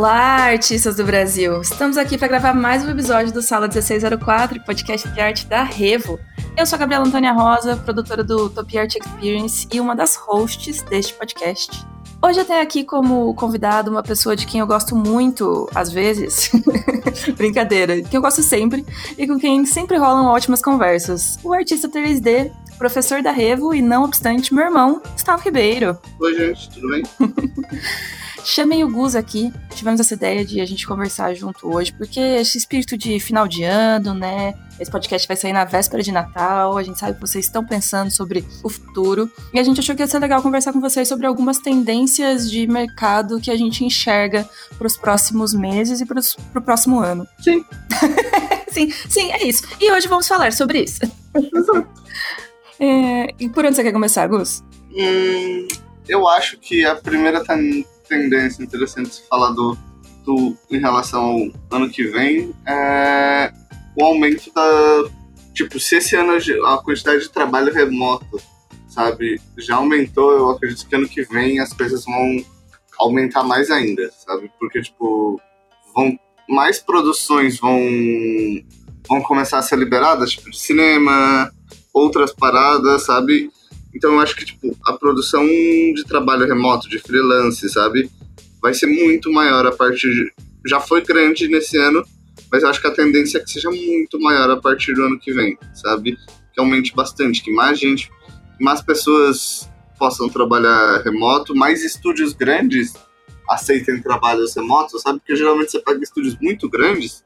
Olá, artistas do Brasil! Estamos aqui para gravar mais um episódio do Sala 1604, podcast de arte da Revo. Eu sou a Gabriela Antônia Rosa, produtora do Top Art Experience e uma das hosts deste podcast. Hoje eu tenho aqui como convidado uma pessoa de quem eu gosto muito, às vezes, brincadeira, que eu gosto sempre e com quem sempre rolam ótimas conversas. O artista 3D, professor da Revo e, não obstante, meu irmão, Gustavo Ribeiro. Oi, gente, tudo bem? Chamei o Gus aqui, tivemos essa ideia de a gente conversar junto hoje, porque esse espírito de final de ano, né? Esse podcast vai sair na véspera de Natal, a gente sabe que vocês estão pensando sobre o futuro, e a gente achou que ia ser legal conversar com vocês sobre algumas tendências de mercado que a gente enxerga para os próximos meses e para o próximo ano. Sim. sim, sim, é isso. E hoje vamos falar sobre isso. é, e por onde você quer começar, Gus? Hum, eu acho que a primeira tendência interessante se falar do, do, em relação ao ano que vem é o aumento da. Tipo, se esse ano a quantidade de trabalho remoto, sabe, já aumentou, eu acredito que ano que vem as coisas vão aumentar mais ainda, sabe? Porque, tipo, vão, mais produções vão, vão começar a ser liberadas, tipo, de cinema, outras paradas, sabe? Então eu acho que tipo, a produção de trabalho remoto, de freelance, sabe? Vai ser muito maior a partir de... Já foi grande nesse ano, mas eu acho que a tendência é que seja muito maior a partir do ano que vem, sabe? Que aumente bastante, que mais gente, mais pessoas possam trabalhar remoto, mais estúdios grandes aceitem trabalhos remotos, sabe? Porque geralmente você pega estúdios muito grandes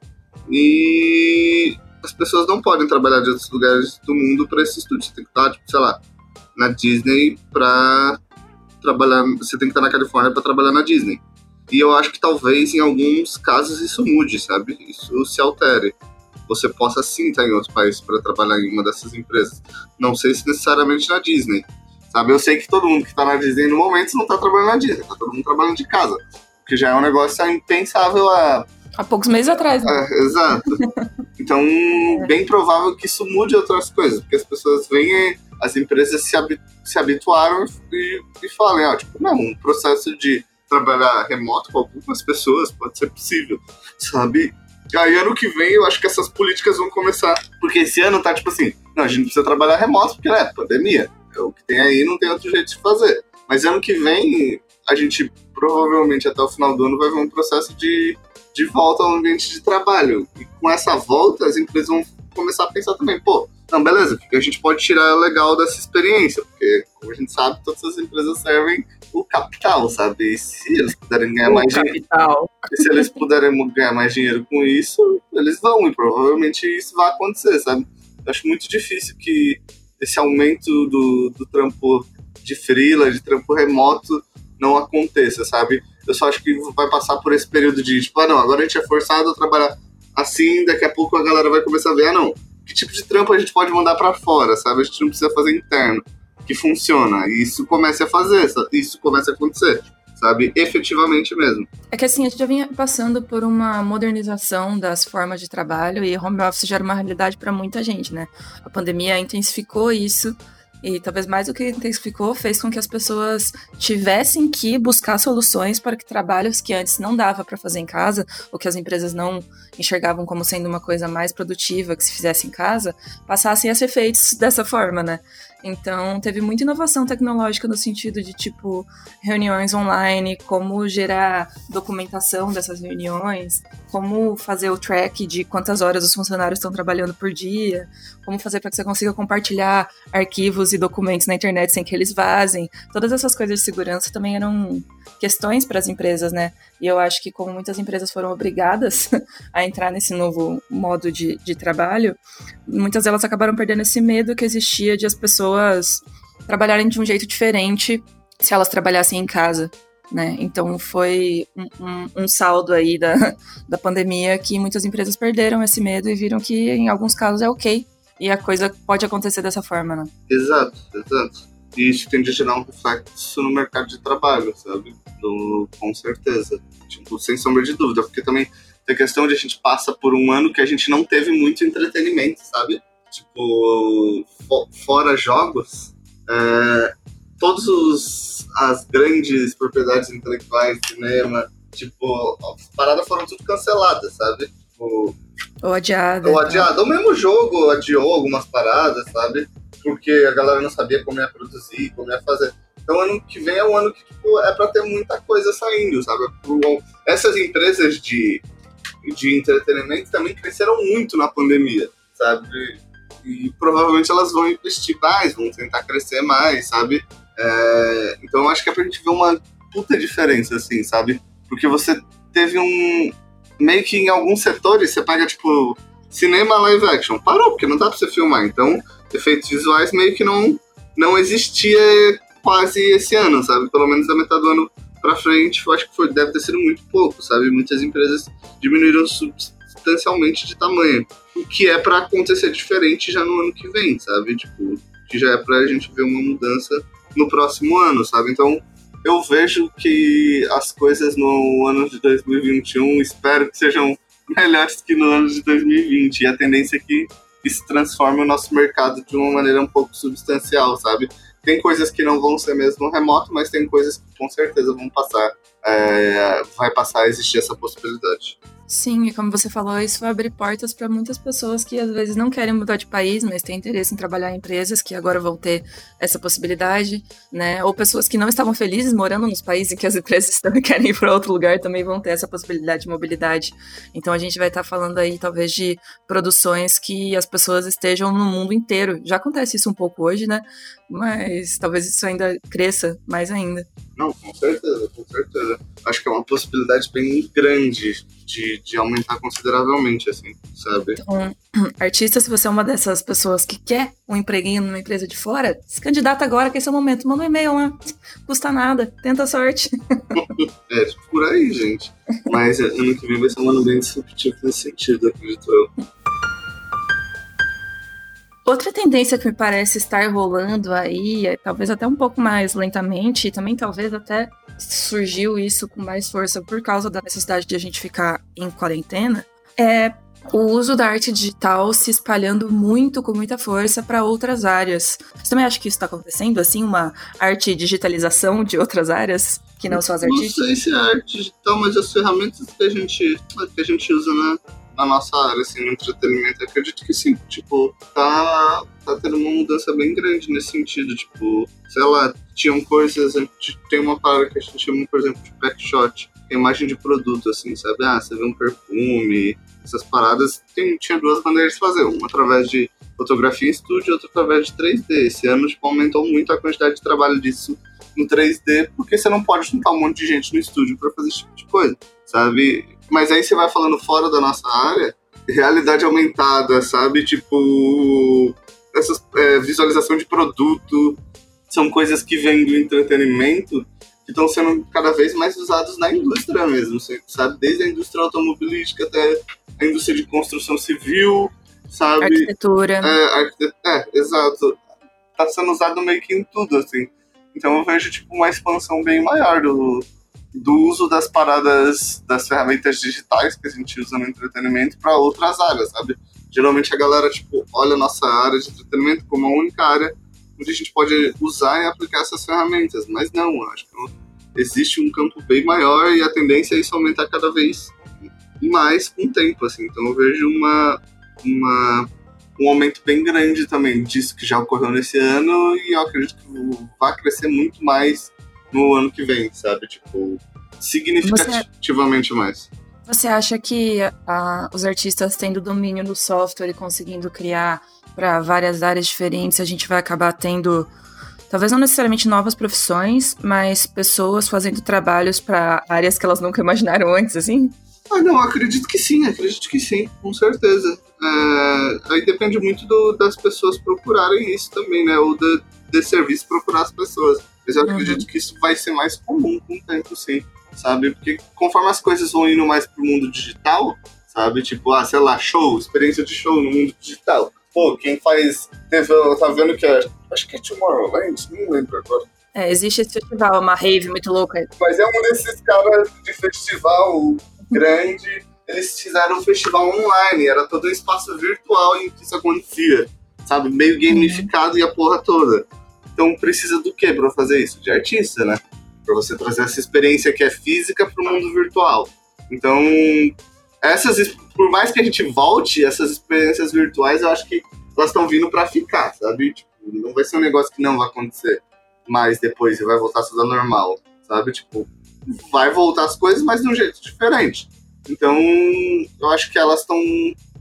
e as pessoas não podem trabalhar de outros lugares do mundo para esse estúdio. Você tem que estar, tipo, sei lá, na Disney para trabalhar. Você tem que estar na Califórnia para trabalhar na Disney. E eu acho que talvez em alguns casos isso mude, sabe? Isso se altere. Você possa sim estar em outro país para trabalhar em uma dessas empresas. Não sei se necessariamente na Disney. Sabe? Eu sei que todo mundo que está na Disney no momento não está trabalhando na Disney, está todo mundo trabalhando de casa. Que já é um negócio impensável há. Há poucos meses atrás. Né? É, exato. Então, bem provável que isso mude outras coisas, porque as pessoas veem as empresas se, habi se habituaram e, e falam, ah, tipo, não, um processo de trabalhar remoto com algumas pessoas pode ser possível, sabe? Aí ano que vem eu acho que essas políticas vão começar, porque esse ano tá tipo assim, não, a gente precisa trabalhar remoto porque, né, pandemia, é o que tem aí, não tem outro jeito de fazer. Mas ano que vem a gente provavelmente até o final do ano vai ver um processo de, de volta ao ambiente de trabalho. E com essa volta as empresas vão começar a pensar também, pô, não, beleza, o que a gente pode tirar legal dessa experiência? Porque, como a gente sabe, todas as empresas servem o capital, sabe? E se eles puderem ganhar o mais capital. dinheiro. se eles puderem ganhar mais dinheiro com isso, eles vão, e provavelmente isso vai acontecer, sabe? Eu acho muito difícil que esse aumento do, do trampo de freela, de trampo remoto, não aconteça, sabe? Eu só acho que vai passar por esse período de, tipo, ah, não, agora a gente é forçado a trabalhar assim, daqui a pouco a galera vai começar a ver, ah, não, que tipo de trampo a gente pode mandar para fora, sabe? A gente não precisa fazer interno, que funciona. E isso começa a fazer, isso começa a acontecer, sabe? Efetivamente mesmo. É que assim, a gente já vinha passando por uma modernização das formas de trabalho e home office já era uma realidade para muita gente, né? A pandemia intensificou isso e talvez mais do que intensificou, fez com que as pessoas tivessem que buscar soluções para que trabalhos que antes não dava para fazer em casa, ou que as empresas não enxergavam como sendo uma coisa mais produtiva que se fizesse em casa, passassem a ser feitos dessa forma, né? Então, teve muita inovação tecnológica no sentido de, tipo, reuniões online, como gerar documentação dessas reuniões, como fazer o track de quantas horas os funcionários estão trabalhando por dia, como fazer para que você consiga compartilhar arquivos e documentos na internet sem que eles vazem. Todas essas coisas de segurança também eram questões para as empresas, né? E eu acho que, como muitas empresas foram obrigadas a entrar nesse novo modo de, de trabalho, muitas delas acabaram perdendo esse medo que existia de as pessoas trabalharem de um jeito diferente se elas trabalhassem em casa. Né? Então foi um, um, um, saldo aí da, da pandemia que muitas empresas perderam esse medo e viram que em alguns casos é ok e a coisa pode acontecer dessa forma, né? Exato, exato. E isso tende a gerar um reflexo no mercado de trabalho, sabe? Do, com certeza. Tipo, sem sombra de dúvida, porque também tem a questão de a gente passa por um ano que a gente não teve muito entretenimento, sabe? Tipo, fora jogos, é, todos os, as grandes propriedades intelectuais, cinema, Tipo, as paradas foram tudo canceladas, sabe? Tipo, ou adiada. Ou adiada. O mesmo jogo adiou algumas paradas, sabe? Porque a galera não sabia como ia produzir, como ia fazer. Então, ano que vem é um ano que tipo, é para ter muita coisa saindo, sabe? Essas empresas de, de entretenimento também cresceram muito na pandemia, sabe? E provavelmente elas vão investir mais, vão tentar crescer mais, sabe? É, então, acho que é pra gente ver uma puta diferença, assim, sabe? Porque você teve um. Meio que em alguns setores você paga, tipo, cinema live action. Parou, porque não dá pra você filmar. Então, efeitos visuais meio que não, não existia quase esse ano, sabe? Pelo menos da metade do ano pra frente, eu acho que foi, deve ter sido muito pouco, sabe? Muitas empresas diminuíram substancialmente de tamanho. O que é para acontecer diferente já no ano que vem, sabe? Tipo, que já é pra gente ver uma mudança no próximo ano, sabe? Então, eu vejo que as coisas no ano de 2021 espero que sejam melhores que no ano de 2020. E a tendência é que isso transforme o nosso mercado de uma maneira um pouco substancial, sabe? Tem coisas que não vão ser mesmo remoto, mas tem coisas que com certeza vão passar. É, vai passar a existir essa possibilidade. Sim, e como você falou, isso vai abrir portas para muitas pessoas que às vezes não querem mudar de país, mas têm interesse em trabalhar em empresas que agora vão ter essa possibilidade, né? Ou pessoas que não estavam felizes morando nos países em que as empresas também querem ir para outro lugar também vão ter essa possibilidade de mobilidade. Então a gente vai estar tá falando aí talvez de produções que as pessoas estejam no mundo inteiro. Já acontece isso um pouco hoje, né? Mas talvez isso ainda cresça mais ainda. Não, com certeza, com certeza. Acho que é uma possibilidade bem grande de, de aumentar consideravelmente, assim, sabe? Então, artista, se você é uma dessas pessoas que quer um empreguinho numa empresa de fora, se candidata agora, que esse é o momento. Manda um e-mail lá. Custa nada. Tenta a sorte. é, tipo, por aí, gente. Mas ano que vem vai ser um ano bem disruptivo nesse sentido, acredito eu. Outra tendência que me parece estar rolando aí, é, talvez até um pouco mais lentamente, e também talvez até surgiu isso com mais força por causa da necessidade de a gente ficar em quarentena, é o uso da arte digital se espalhando muito, com muita força, para outras áreas. Você também acha que isso está acontecendo? Assim, uma arte digitalização de outras áreas que não são as artistas? Não sei se é arte digital, mas as ferramentas que a gente, que a gente usa na, na nossa área, assim, no entretenimento, acredito que sim. Tipo, tá, tá tendo uma mudança bem grande nesse sentido. Tipo, sei lá, tinham coisas. Tem uma parada que a gente chama, por exemplo, de backshot, é imagem de produto, assim, sabe? Ah, você vê um perfume, essas paradas. Tem, tinha duas maneiras de fazer. Uma através de fotografia em estúdio, outra através de 3D. Esse ano, tipo, aumentou muito a quantidade de trabalho disso no 3D, porque você não pode juntar um monte de gente no estúdio para fazer esse tipo de coisa, sabe? Mas aí você vai falando fora da nossa área, realidade aumentada, sabe? Tipo, essa é, visualização de produto, são coisas que vêm do entretenimento que estão sendo cada vez mais usados na indústria mesmo, sabe? Desde a indústria automobilística até a indústria de construção civil, sabe? Arquitetura. É, é exato. Tá sendo usado meio que em tudo, assim. Então eu vejo, tipo, uma expansão bem maior do, do uso das paradas, das ferramentas digitais que a gente usa no entretenimento para outras áreas, sabe? Geralmente a galera, tipo, olha a nossa área de entretenimento como a única área onde a gente pode usar e aplicar essas ferramentas, mas não, acho que existe um campo bem maior e a tendência é isso aumentar cada vez mais com o tempo, assim. Então eu vejo uma, uma um aumento bem grande também disso que já ocorreu nesse ano e eu acredito que vai crescer muito mais no ano que vem, sabe? Tipo, significativamente você, mais. Você acha que uh, os artistas tendo domínio do software e conseguindo criar para várias áreas diferentes, a gente vai acabar tendo, talvez não necessariamente novas profissões, mas pessoas fazendo trabalhos para áreas que elas nunca imaginaram antes, assim? Ah, não, acredito que sim, acredito que sim, com certeza. É, aí depende muito do, das pessoas procurarem isso também, né? Ou de, de serviço procurar as pessoas. Mas eu uhum. acredito que isso vai ser mais comum com o tempo, sim, sabe? Porque conforme as coisas vão indo mais pro mundo digital, sabe? Tipo, ah, sei lá, show, experiência de show no mundo digital. Pô, quem faz. Teve, tá vendo que é. Acho que é Tomorrowland, não lembro agora. É, existe esse festival, uma rave muito louca. Mas é um desses caras de festival grande. Eles fizeram um festival online, era todo um espaço virtual em que isso acontecia, sabe? Meio gamificado uhum. e a porra toda. Então precisa do que para fazer isso? De artista, né? para você trazer essa experiência que é física para o mundo virtual. Então, essas, por mais que a gente volte, essas experiências virtuais, eu acho que elas estão vindo para ficar, sabe? Tipo, não vai ser um negócio que não vai acontecer mais depois e vai voltar tudo normal, sabe? Tipo, vai voltar as coisas, mas de um jeito diferente. Então, eu acho que elas estão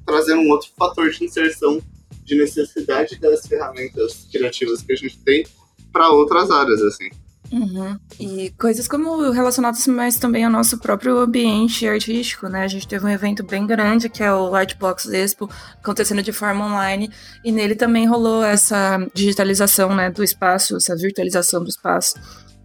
trazendo um outro fator de inserção de necessidade das ferramentas criativas que a gente tem para outras áreas, assim. Uhum. E coisas como relacionadas mais também ao nosso próprio ambiente artístico, né? A gente teve um evento bem grande que é o Lightbox Expo, acontecendo de forma online, e nele também rolou essa digitalização, né, do espaço, essa virtualização do espaço,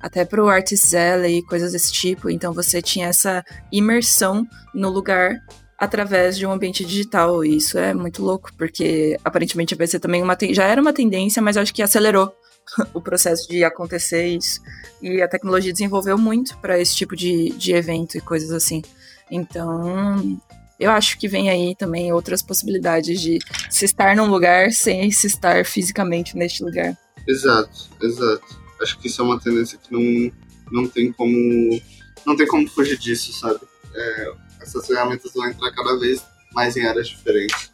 até para o Artist e coisas desse tipo. Então você tinha essa imersão no lugar através de um ambiente digital. E isso é muito louco, porque aparentemente vai ser também uma já era uma tendência, mas acho que acelerou o processo de acontecer isso. E a tecnologia desenvolveu muito para esse tipo de, de evento e coisas assim. Então, eu acho que vem aí também outras possibilidades de se estar num lugar sem se estar fisicamente neste lugar. Exato, exato. Acho que isso é uma tendência que não, não tem como não tem como fugir disso, sabe? É, essas ferramentas vão entrar cada vez mais em áreas diferentes.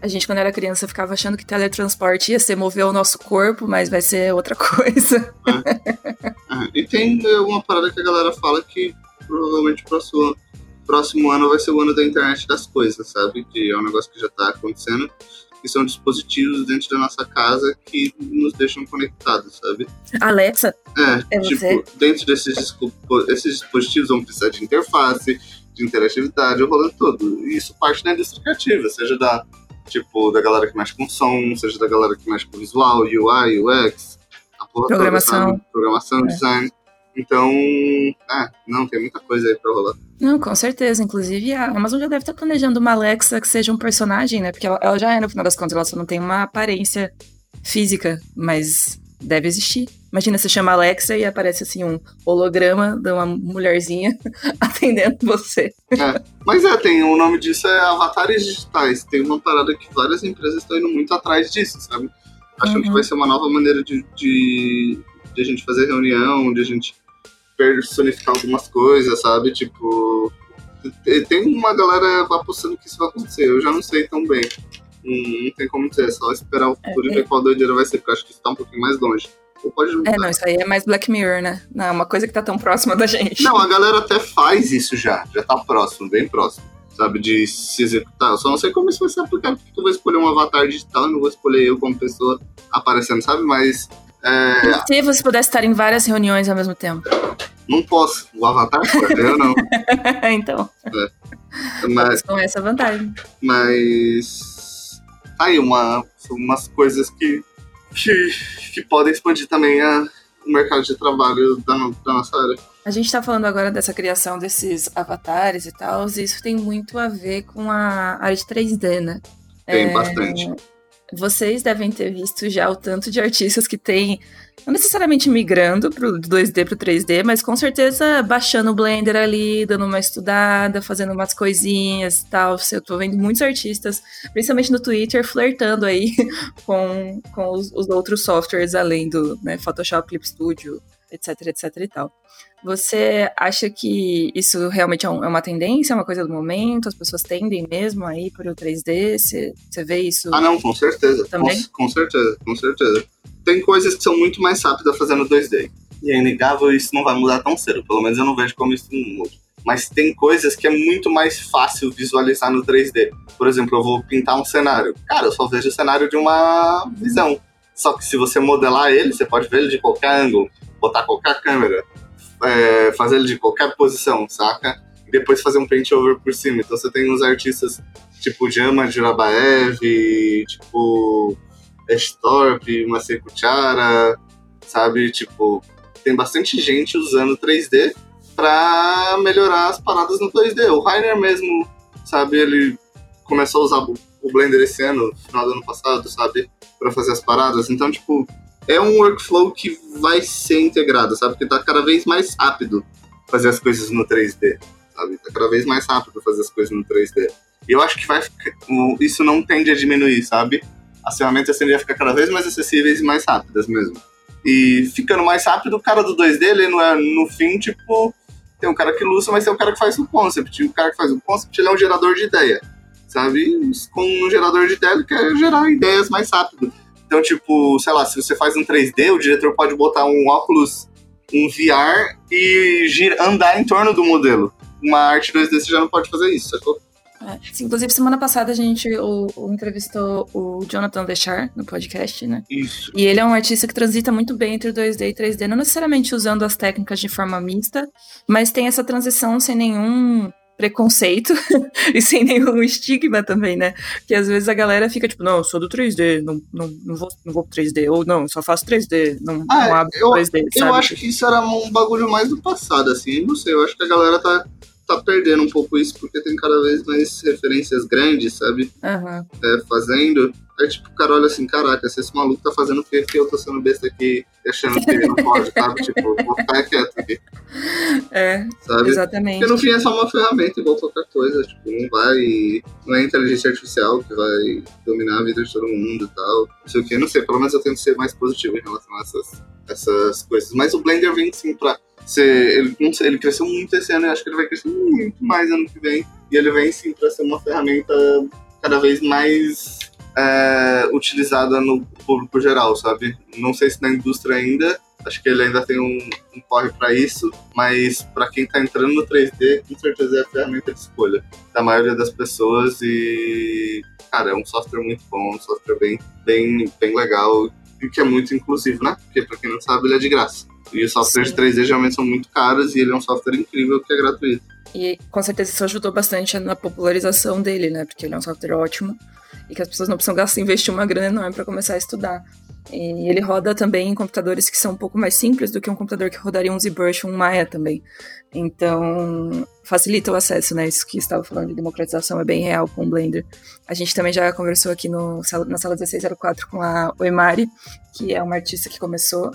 A gente, quando era criança, ficava achando que teletransporte ia ser mover o nosso corpo, mas vai ser outra coisa. É. É. E tem uma parada que a galera fala que provavelmente o próximo, próximo ano vai ser o ano da internet das coisas, sabe? Que é um negócio que já tá acontecendo. Que são dispositivos dentro da nossa casa que nos deixam conectados, sabe? Alexa? É, é tipo, você? dentro desses, esses dispositivos vão precisar de interface, de interatividade, o rolê todo. E isso parte da indústria criativa, seja da, tipo, da galera que mexe com som, seja da galera que mexe com visual, UI, UX, a programação, toda, programação, é. design. Então, é, não, tem muita coisa aí pra rolar. Não, com certeza. Inclusive, a Amazon já deve estar planejando uma Alexa que seja um personagem, né? Porque ela, ela já é, no final das contas, ela só não tem uma aparência física, mas deve existir. Imagina, você chama Alexa e aparece assim um holograma de uma mulherzinha atendendo você. É, mas é, tem o nome disso é avatares digitais. Tem uma parada que várias empresas estão indo muito atrás disso, sabe? Achando uhum. que vai ser uma nova maneira de, de, de a gente fazer reunião, de a gente personificar algumas coisas, sabe? Tipo, tem uma galera apostando que isso vai acontecer. Eu já não sei tão bem. Não, não tem como dizer, é só esperar o futuro é, e ver qual doideira vai ser, porque eu acho que isso tá um pouquinho mais longe. Pode É, não, isso aí é mais Black Mirror, né? Não, é uma coisa que tá tão próxima da gente. Não, a galera até faz isso já. Já tá próximo, bem próximo. Sabe, de se executar. Eu só não sei como isso vai ser aplicado, porque tu vai escolher um avatar digital e não vou escolher eu como pessoa aparecendo, sabe? Mas. É... Se você pudesse estar em várias reuniões ao mesmo tempo. Não posso. O avatar pode, eu não. então. É. Mas, com essa vantagem. Mas. Tá aí uma, umas coisas que que, que podem expandir também a, o mercado de trabalho da, da nossa área. A gente está falando agora dessa criação desses avatares e tal, e isso tem muito a ver com a área de 3D, né? Tem é, bastante. Vocês devem ter visto já o tanto de artistas que tem, não necessariamente migrando pro 2D pro 3D, mas com certeza baixando o Blender ali, dando uma estudada, fazendo umas coisinhas e tal. Eu tô vendo muitos artistas, principalmente no Twitter, flertando aí com, com os, os outros softwares além do né, Photoshop, Clip Studio, etc, etc e tal. Você acha que isso realmente é, um, é, uma tendência, é uma coisa do momento? As pessoas tendem mesmo a ir para o 3D? Você, você vê isso? Ah, não, com certeza. Também? Com, com, certeza, com certeza. Tem coisas que são muito mais rápidas fazendo 2D. E é inegável, isso não vai mudar tão cedo. Pelo menos eu não vejo como isso muda. Mas tem coisas que é muito mais fácil visualizar no 3D. Por exemplo, eu vou pintar um cenário. Cara, eu só vejo o cenário de uma visão. Só que se você modelar ele, você pode ver ele de qualquer ângulo, botar qualquer câmera é, fazer ele de qualquer posição, saca? E depois fazer um paint over por cima. Então você tem uns artistas tipo Jama Jirabaev, tipo Estorp, Masei sabe? Tipo, tem bastante gente usando 3D para melhorar as paradas no 2D. O Rainer mesmo, sabe, ele começou a usar o Blender esse ano, no final do ano passado, sabe? para fazer as paradas. Então, tipo, é um workflow que vai ser integrado, sabe? Porque tá cada vez mais rápido fazer as coisas no 3D, sabe? Tá cada vez mais rápido fazer as coisas no 3D. E eu acho que vai ficar, isso não tende a diminuir, sabe? As ferramentas tendem a ficar cada vez mais acessíveis e mais rápidas mesmo. E ficando mais rápido, o cara do 2D, ele não é, no fim, tipo, tem um cara que ilustra, mas tem um cara que faz o concept. E o cara que faz o concept, ele é um gerador de ideia, sabe? Com um gerador de ideia, ele quer gerar ideias mais rápido. Então, tipo, sei lá, se você faz um 3D, o diretor pode botar um óculos, um VR e andar em torno do modelo. Uma arte 2D você já não pode fazer isso, sacou? É, inclusive, semana passada a gente o, o entrevistou o Jonathan Dechar no podcast, né? Isso. E ele é um artista que transita muito bem entre 2D e 3D, não necessariamente usando as técnicas de forma mista, mas tem essa transição sem nenhum preconceito e sem nenhum estigma também, né? Que às vezes a galera fica tipo, não, eu sou do 3D, não, não, não, vou, não vou pro 3D, ou não, só faço 3D, não, ah, não abro eu, 3D. Eu sabe? acho que isso era um bagulho mais do passado, assim, não sei, eu acho que a galera tá tá perdendo um pouco isso, porque tem cada vez mais referências grandes, sabe? Uhum. É, fazendo. Aí, tipo, o cara olha assim, caraca, se esse maluco tá fazendo o que, eu tô sendo besta aqui, achando que ele não pode, sabe? tipo, vou ficar quieto aqui. É, sabe? exatamente. Porque no fim é só uma ferramenta, igual qualquer coisa, tipo, não vai... Não é inteligência artificial que vai dominar a vida de todo mundo e tal. Não sei o que, não sei, pelo menos eu tento ser mais positivo em relação a essas, essas coisas. Mas o Blender vem, sim, pra ser, ele, ele cresceu muito esse ano e acho que ele vai crescer muito mais ano que vem. E ele vem sim para ser uma ferramenta cada vez mais é, utilizada no público geral, sabe? Não sei se na indústria ainda, acho que ele ainda tem um, um corre para isso, mas para quem está entrando no 3D, com certeza é a ferramenta de escolha da maioria das pessoas e cara, é um software muito bom, um software bem, bem, bem legal e que é muito inclusivo, né? Porque para quem não sabe, ele é de graça. E os softwares Sim. 3D geralmente são muito caros e ele é um software incrível que é gratuito. E com certeza isso ajudou bastante na popularização dele, né? Porque ele é um software ótimo e que as pessoas não precisam gastar, investir uma grana enorme para começar a estudar. E ele roda também em computadores que são um pouco mais simples do que um computador que rodaria um ZBrush ou um Maya também. Então, facilita o acesso, né? Isso que estava falando de democratização é bem real com o Blender. A gente também já conversou aqui no, na sala 1604 com a Oemari, que é uma artista que começou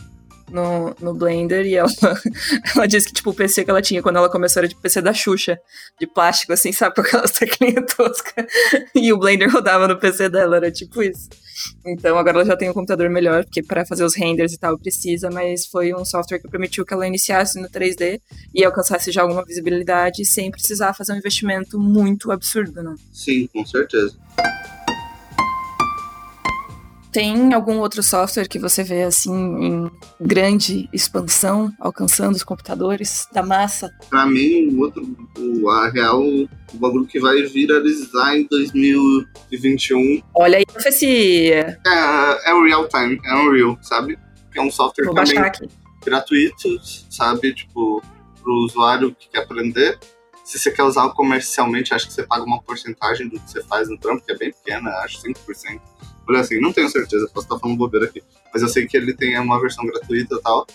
no, no Blender e ela, ela disse que, tipo, o PC que ela tinha quando ela começou era de PC da Xuxa, de plástico, assim, sabe, com aquelas teclinhas toscas. E o Blender rodava no PC dela, era tipo isso. Então agora ela já tem um computador melhor, porque para fazer os renders e tal precisa, mas foi um software que permitiu que ela iniciasse no 3D e alcançasse já alguma visibilidade sem precisar fazer um investimento muito absurdo, né? Sim, com certeza. Tem algum outro software que você vê assim em grande expansão, alcançando os computadores da massa? Para mim, o outro, o, a real, o bagulho que vai viralizar em 2021. Olha aí, profecia. É, é o real time, é um real, sabe? Que é um software Vou também aqui. gratuito, sabe? Tipo, pro usuário que quer aprender. Se você quer usar comercialmente, acho que você paga uma porcentagem do que você faz no trampo, que é bem pequena, acho 5%. Olha assim, não tenho certeza, posso estar falando bobeira aqui. Mas eu sei que ele tem uma versão gratuita e tal.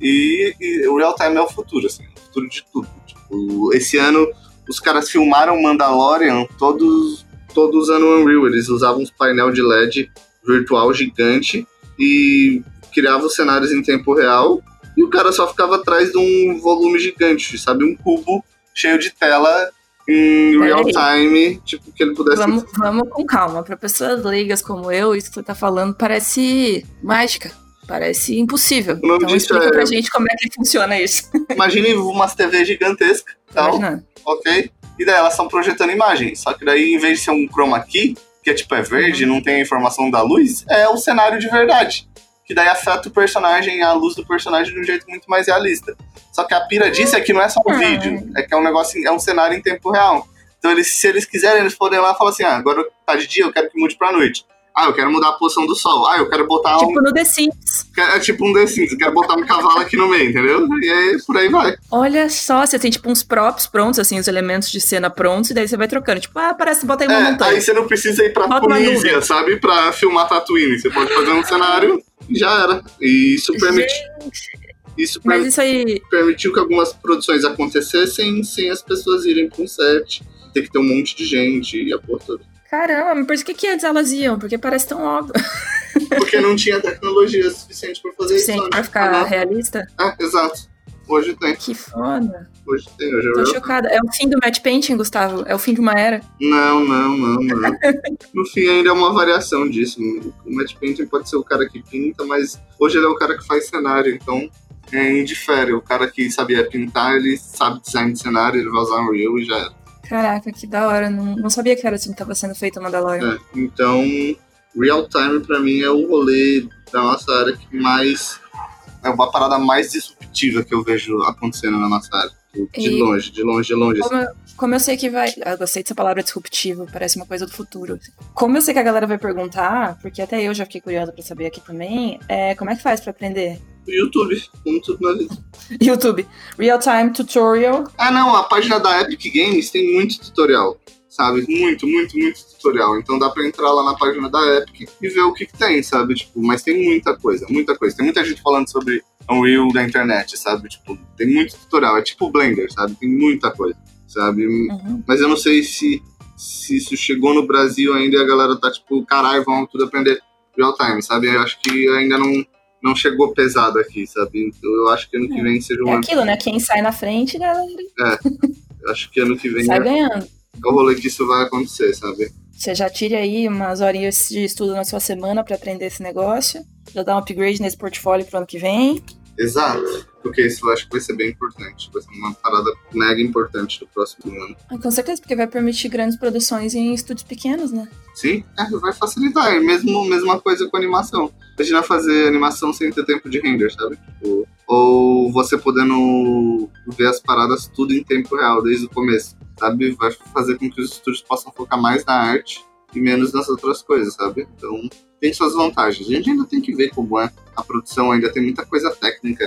E, e o real time é o futuro, assim, o futuro de tudo. Tipo, esse ano os caras filmaram Mandalorian todos, todos usando o Unreal. Eles usavam uns painel de LED virtual gigante e criavam cenários em tempo real. E o cara só ficava atrás de um volume gigante, sabe? Um cubo cheio de tela em real time, tipo, que ele pudesse. Vamos, vamos com calma. Para pessoas leigas como eu, isso que você tá falando parece mágica. Parece impossível. O nome então disso explica é... pra gente como é que funciona isso. Imagine umas TV gigantescas, tal, ok? E daí elas estão projetando imagens. Só que daí, em vez de ser um chroma key, que é tipo é verde, uhum. não tem a informação da luz, é o cenário de verdade que daí afeta o personagem, a luz do personagem de um jeito muito mais realista. Só que a pira disso é que não é só um vídeo, é que é um negócio, é um cenário em tempo real. Então eles, se eles quiserem, eles podem lá e falar assim, ah, agora tá de dia, eu quero que mude pra noite. Ah, eu quero mudar a posição do sol. Ah, eu quero botar tipo um... Tipo no The Sims. É tipo um The Sims. Eu quero botar um cavalo aqui no meio, entendeu? E aí, por aí vai. Olha só, você tem tipo uns props prontos, assim, os elementos de cena prontos, e daí você vai trocando. Tipo, ah, parece, bota aí uma é, montanha. Aí você não precisa ir pra Bota Tunísia, sabe? Pra filmar Tatooine. Você pode fazer um cenário e já era. E isso permite... Isso, Mas isso aí... permitiu que algumas produções acontecessem sem as pessoas irem pra um set, ter que ter um monte de gente e a porra toda. Caramba, mas por que, que antes elas iam? Porque parece tão óbvio. Porque não tinha tecnologia suficiente para fazer suficiente isso. Pra ficar realista? Ah, exato. Hoje tem. Que foda. Hoje tem, hoje é Tô real chocada. É o fim do match painting, Gustavo? É o fim de uma era? Não, não, não, não. No fim ainda é uma variação disso. O Matt Painter pode ser o cara que pinta, mas hoje ele é o cara que faz cenário, então é, indifere. O cara que sabia pintar, ele sabe design de cenário, ele vai usar um Unreal e já era. Caraca, que da hora. Não, não sabia que era assim que tava sendo feito o Mandalorian. É, então, real time pra mim é o rolê da nossa área que mais. É uma parada mais disruptiva que eu vejo acontecendo na nossa área. De E- longe, de longe, de longe. Como eu, como eu sei que vai. Eu gostei dessa palavra disruptivo, parece uma coisa do futuro. Como eu sei que a galera vai perguntar, porque até eu já fiquei curiosa pra saber aqui também, é, como é que faz pra aprender? YouTube, como tudo na vida. YouTube, Real Time Tutorial. Ah, não, a página da Epic Games tem muito tutorial, sabe? Muito, muito, muito tutorial. Então dá pra entrar lá na página da Epic e ver o que, que tem, sabe? Tipo, mas tem muita coisa, muita coisa. Tem muita gente falando sobre Unreal da internet, sabe? Tipo, tem muito tutorial. É tipo Blender, sabe? Tem muita coisa, sabe? Uhum. Mas eu não sei se, se isso chegou no Brasil ainda e a galera tá tipo, caralho, vamos tudo aprender real time, sabe? Eu acho que ainda não, não chegou pesado aqui, sabe? Então eu acho que ano que vem seja um É aquilo, né? Quem sai na frente, galera, Eu acho que ano que vem sai é ganhando. o rolê que isso vai acontecer, sabe? Você já tire aí umas horinhas de estudo na sua semana pra aprender esse negócio. Já dá um upgrade nesse portfólio pro ano que vem. Exato. Porque isso eu acho que vai ser bem importante. Vai ser uma parada mega importante do próximo ano. Ah, Com certeza, porque vai permitir grandes produções em estúdios pequenos, né? Sim, é, vai facilitar. É mesmo mesma coisa com animação. Imagina fazer animação sem ter tempo de render, sabe? Tipo, ou você podendo ver as paradas tudo em tempo real, desde o começo, sabe? Vai fazer com que os estúdios possam focar mais na arte e menos nas outras coisas, sabe? Então, tem suas vantagens. A gente ainda tem que ver como é a produção, ainda tem muita coisa técnica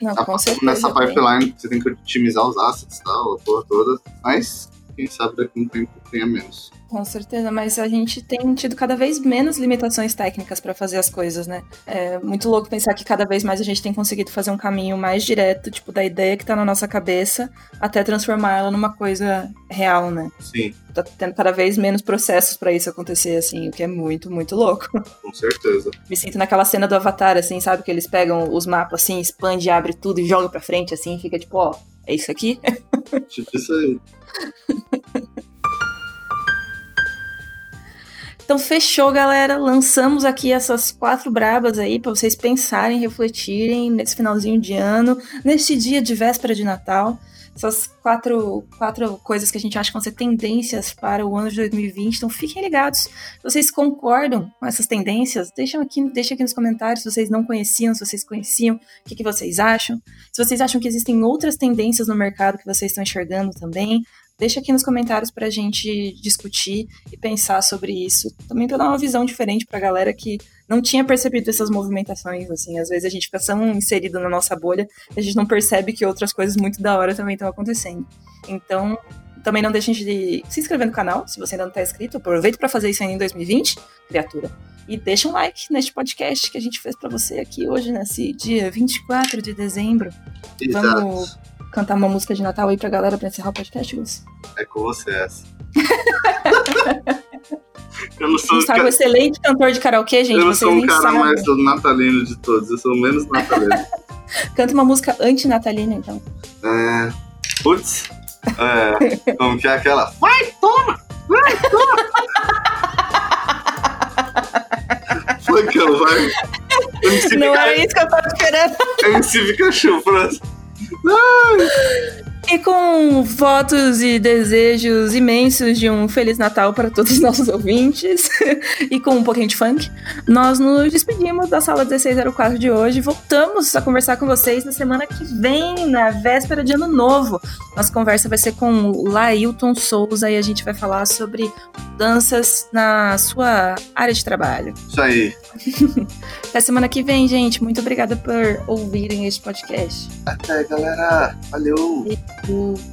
Não, Tá com certeza. nessa pipeline, você tem que otimizar os assets e tal, a porra toda. Mas, quem sabe daqui a um tempo tenha menos. Com certeza, mas a gente tem tido cada vez menos limitações técnicas pra fazer as coisas, né? É muito louco pensar que cada vez mais a gente tem conseguido fazer um caminho mais direto, tipo, da ideia que tá na nossa cabeça até transformar ela numa coisa real, né? Sim, Tá tendo cada vez menos processos pra isso acontecer, assim, o que é muito, muito louco. com certeza. Me sinto naquela cena do Avatar, assim, sabe? Que eles pegam os mapas, assim, expande, abre tudo e joga pra frente, assim, fica tipo, ó, é isso aqui? Tipo isso aí. Então fechou, galera. Lançamos aqui essas quatro brabas aí pra vocês pensarem, refletirem nesse finalzinho de ano, neste dia de véspera de Natal. Essas quatro, quatro coisas que a gente acha que vão ser tendências para o ano de 2020. Então fiquem ligados. Vocês concordam com essas tendências, deixem aqui, deixem aqui nos comentários se vocês não conheciam, se vocês conheciam, o que, que vocês acham. Se vocês acham que existem outras tendências no mercado que vocês estão enxergando também, deixa aqui nos comentários pra gente discutir e pensar sobre isso. Também pra dar uma visão diferente pra galera que não tinha percebido essas movimentações, assim. Às vezes a gente fica tão inserido na nossa bolha a gente não percebe que outras coisas muito da hora também estão acontecendo. Então, também não deixem de se inscrever no canal, se você ainda não tá inscrito. Aproveita pra fazer isso ainda em 2020, criatura. E deixa um like neste podcast que a gente fez pra você aqui hoje, nesse dia 24 de dezembro. Vamos Exato. cantar uma música de Natal aí pra galera pra encerrar o podcast, Gus? É com você essa. eu não sou, Gustavo, excelente cantor de karaokê, gente. eu não sou um cara sabem. mais natalino de todos, eu sou o menos natalino. Canta uma música anti-natalina, então. é. Putz. É. Como que é aquela? Vai, toma! Vai, toma! Funkão, vai. MC Não Pikachu, era isso que eu tava esperando. MC Pikachu, próximo. E com votos e desejos imensos de um Feliz Natal para todos os nossos ouvintes e com um pouquinho de funk, nós nos despedimos da sala 1604 de hoje. Voltamos a conversar com vocês na semana que vem, na véspera de Ano Novo. Nossa conversa vai ser com o Lailton Souza e a gente vai falar sobre danças na sua área de trabalho. Isso aí. Até semana que vem, gente. Muito obrigada por ouvirem este podcast. Até, galera. Valeu. O